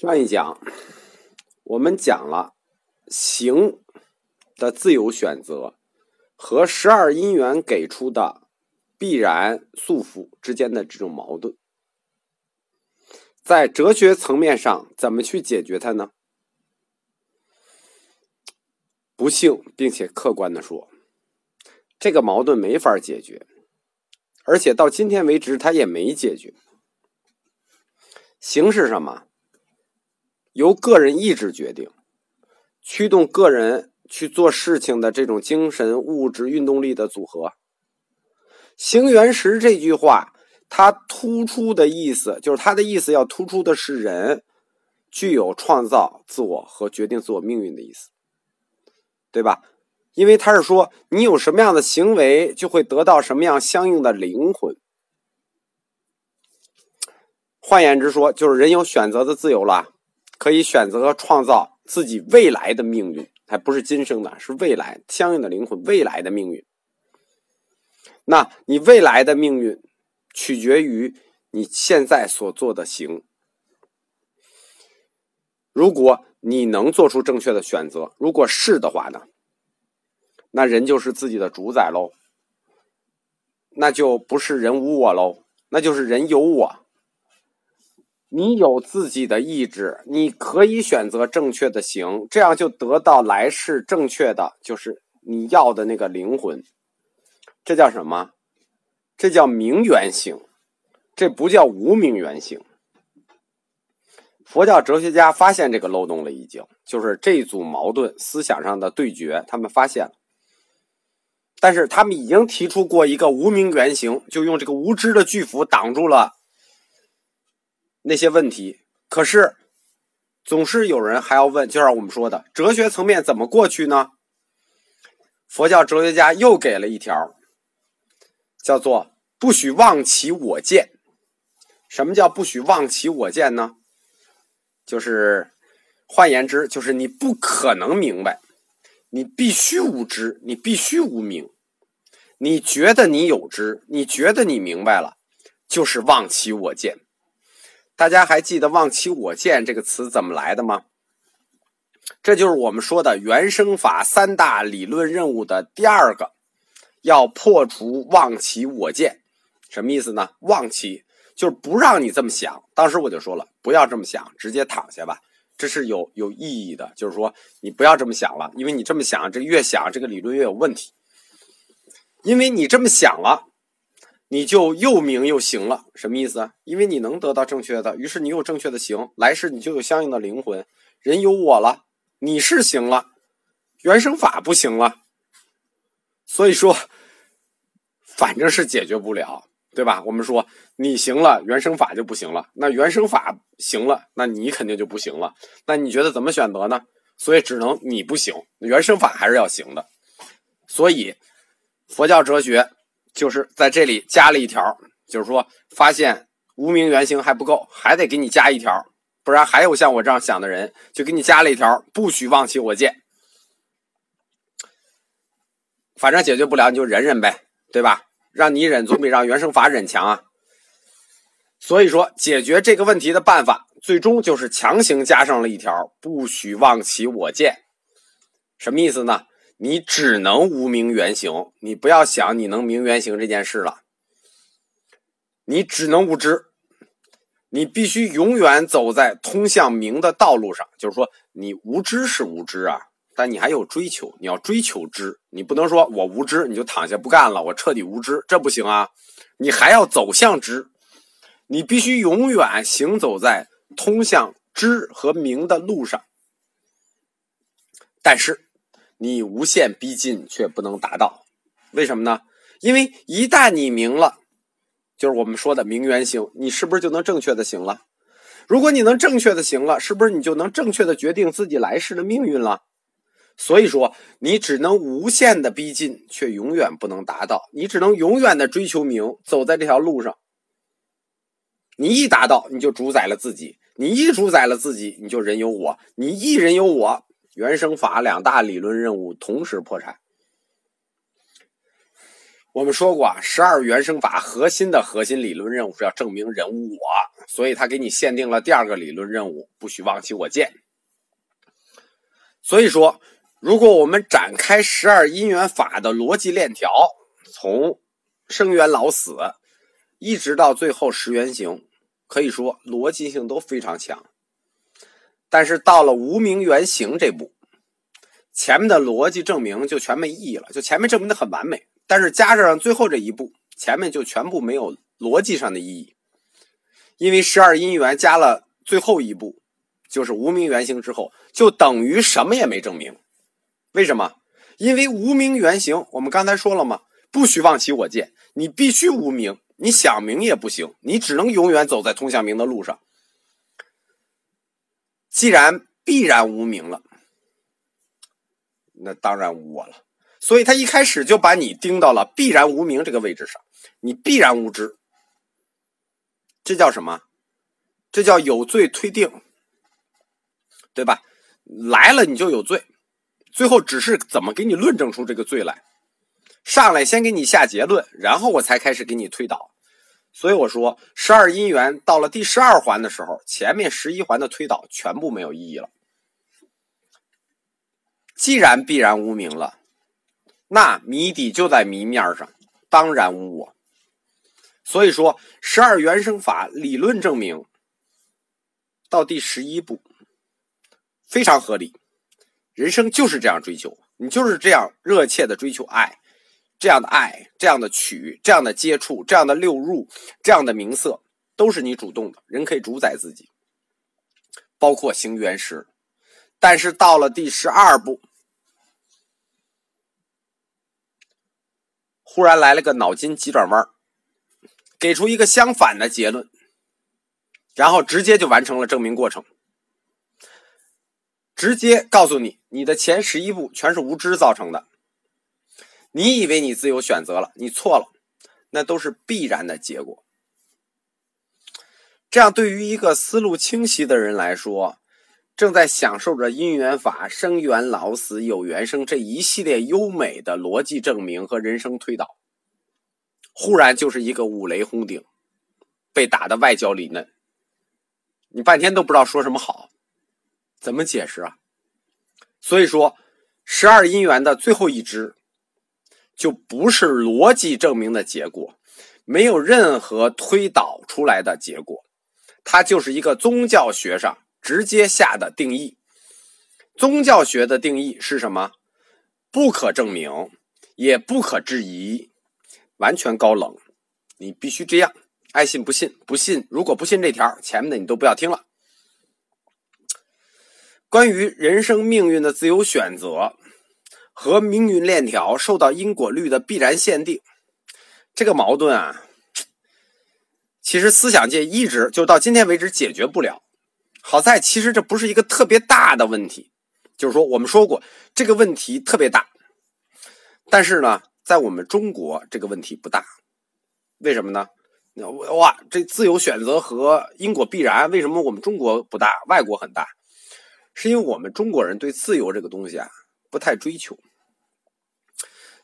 上一讲我们讲了行的自由选择和十二因缘给出的必然束缚之间的这种矛盾，在哲学层面上怎么去解决它呢？不幸并且客观的说，这个矛盾没法解决，而且到今天为止，它也没解决。行是什么？由个人意志决定，驱动个人去做事情的这种精神、物质、运动力的组合。行原石这句话，它突出的意思就是它的意思要突出的是人具有创造自我和决定自我命运的意思，对吧？因为他是说你有什么样的行为，就会得到什么样相应的灵魂。换言之说，就是人有选择的自由了。可以选择创造自己未来的命运，还不是今生的，是未来相应的灵魂未来的命运。那你未来的命运取决于你现在所做的行。如果你能做出正确的选择，如果是的话呢，那人就是自己的主宰喽，那就不是人无我喽，那就是人有我。你有自己的意志，你可以选择正确的行，这样就得到来世正确的，就是你要的那个灵魂。这叫什么？这叫名缘行，这不叫无名缘行。佛教哲学家发现这个漏洞了，已经就是这一组矛盾思想上的对决，他们发现了，但是他们已经提出过一个无名原型，就用这个无知的巨斧挡住了。那些问题，可是总是有人还要问，就像我们说的，哲学层面怎么过去呢？佛教哲学家又给了一条，叫做“不许妄起我见”。什么叫“不许妄起我见”呢？就是换言之，就是你不可能明白，你必须无知，你必须无明。你觉得你有知，你觉得你明白了，就是妄起我见。大家还记得“忘其我见”这个词怎么来的吗？这就是我们说的原生法三大理论任务的第二个，要破除“忘其我见”。什么意思呢？“忘其”就是不让你这么想。当时我就说了，不要这么想，直接躺下吧。这是有有意义的，就是说你不要这么想了，因为你这么想，这越想这个理论越有问题。因为你这么想了。你就又明又行了，什么意思？因为你能得到正确的，于是你有正确的行，来世你就有相应的灵魂。人有我了，你是行了，原生法不行了。所以说，反正是解决不了，对吧？我们说你行了，原生法就不行了。那原生法行了，那你肯定就不行了。那你觉得怎么选择呢？所以只能你不行，原生法还是要行的。所以佛教哲学。就是在这里加了一条，就是说发现无名原型还不够，还得给你加一条，不然还有像我这样想的人，就给你加了一条，不许忘其我见。反正解决不了，你就忍忍呗，对吧？让你忍总比让原生法忍强啊。所以说，解决这个问题的办法，最终就是强行加上了一条，不许忘其我见。什么意思呢？你只能无名原形，你不要想你能明原形这件事了。你只能无知，你必须永远走在通向明的道路上。就是说，你无知是无知啊，但你还有追求，你要追求知。你不能说我无知，你就躺下不干了，我彻底无知，这不行啊。你还要走向知，你必须永远行走在通向知和明的路上。但是。你无限逼近却不能达到，为什么呢？因为一旦你明了，就是我们说的明原形，你是不是就能正确的行了？如果你能正确的行了，是不是你就能正确的决定自己来世的命运了？所以说，你只能无限的逼近，却永远不能达到。你只能永远的追求明，走在这条路上。你一达到，你就主宰了自己；你一主宰了自己，你就人有我；你一人有我。原生法两大理论任务同时破产，我们说过啊，十二原生法核心的核心理论任务是要证明人无我，所以他给你限定了第二个理论任务：不许忘记我见。所以说，如果我们展开十二因缘法的逻辑链条，从生缘老死一直到最后十缘行，可以说逻辑性都非常强。但是到了无名原型这步，前面的逻辑证明就全没意义了，就前面证明的很完美。但是加上最后这一步，前面就全部没有逻辑上的意义，因为十二因缘加了最后一步，就是无名原型之后，就等于什么也没证明。为什么？因为无名原型，我们刚才说了嘛，不许忘其我见，你必须无名，你想明也不行，你只能永远走在通向明的路上。既然必然无名了，那当然无我了。所以他一开始就把你盯到了必然无名这个位置上，你必然无知，这叫什么？这叫有罪推定，对吧？来了你就有罪，最后只是怎么给你论证出这个罪来，上来先给你下结论，然后我才开始给你推导。所以我说，十二因缘到了第十二环的时候，前面十一环的推导全部没有意义了。既然必然无名了。那谜底就在谜面上，当然无我。所以说，十二原生法理论证明到第十一步非常合理。人生就是这样追求，你就是这样热切的追求爱，这样的爱，这样的取，这样的接触，这样的六入，这样的名色，都是你主动的。人可以主宰自己，包括行原时。但是到了第十二步。忽然来了个脑筋急转弯，给出一个相反的结论，然后直接就完成了证明过程，直接告诉你，你的前十一步全是无知造成的。你以为你自由选择了，你错了，那都是必然的结果。这样对于一个思路清晰的人来说。正在享受着因缘法生缘老死有缘生这一系列优美的逻辑证明和人生推导，忽然就是一个五雷轰顶，被打的外焦里嫩，你半天都不知道说什么好，怎么解释啊？所以说，十二因缘的最后一支，就不是逻辑证明的结果，没有任何推导出来的结果，它就是一个宗教学上。直接下的定义，宗教学的定义是什么？不可证明，也不可质疑，完全高冷。你必须这样，爱信不信，不信。如果不信这条，前面的你都不要听了。关于人生命运的自由选择和命运链条受到因果律的必然限定，这个矛盾啊，其实思想界一直就到今天为止解决不了。好在其实这不是一个特别大的问题，就是说我们说过这个问题特别大，但是呢，在我们中国这个问题不大，为什么呢？哇，这自由选择和因果必然，为什么我们中国不大，外国很大？是因为我们中国人对自由这个东西啊不太追求，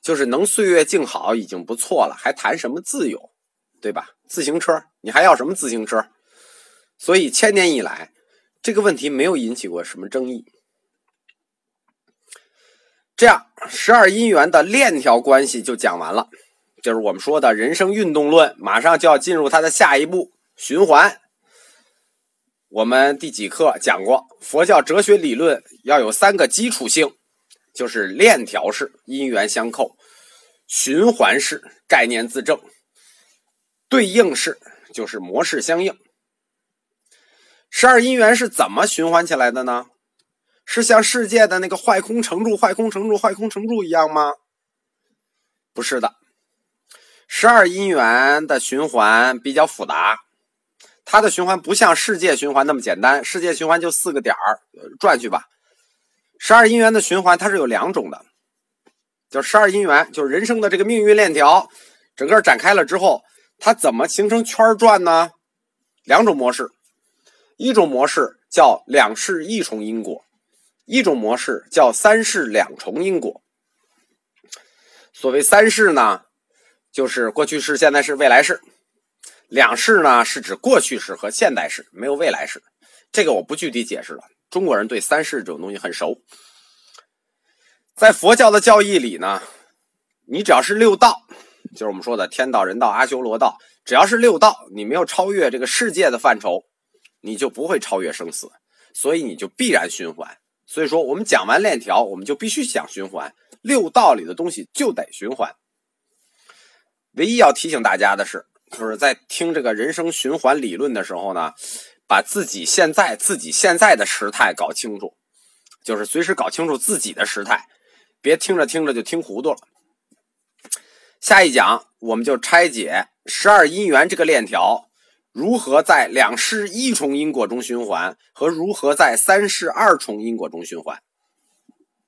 就是能岁月静好已经不错了，还谈什么自由，对吧？自行车，你还要什么自行车？所以千年以来。这个问题没有引起过什么争议。这样，十二因缘的链条关系就讲完了，就是我们说的人生运动论，马上就要进入它的下一步循环。我们第几课讲过，佛教哲学理论要有三个基础性，就是链条式因缘相扣，循环式概念自证，对应式就是模式相应。十二因缘是怎么循环起来的呢？是像世界的那个坏空成住、坏空成住、坏空成住一样吗？不是的，十二因缘的循环比较复杂，它的循环不像世界循环那么简单。世界循环就四个点儿转去吧，十二因缘的循环它是有两种的，就十二因缘就是人生的这个命运链条，整个展开了之后，它怎么形成圈转呢？两种模式。一种模式叫两世一重因果，一种模式叫三世两重因果。所谓三世呢，就是过去式、现在式、未来式。两世呢是指过去式和现代式，没有未来式。这个我不具体解释了。中国人对三世这种东西很熟。在佛教的教义里呢，你只要是六道，就是我们说的天道、人道、阿修罗道，只要是六道，你没有超越这个世界的范畴，你就不会超越生死，所以你就必然循环。所以说，我们讲完链条，我们就必须想循环，六道里的东西就得循环。唯一要提醒大家的是，就是在听这个人生循环理论的时候呢，把自己现在自己现在的时态搞清楚，就是随时搞清楚自己的时态。别听着听着就听糊涂了。下一讲我们就拆解十二因缘这个链条如何在两世一重因果中循环，和如何在三世二重因果中循环。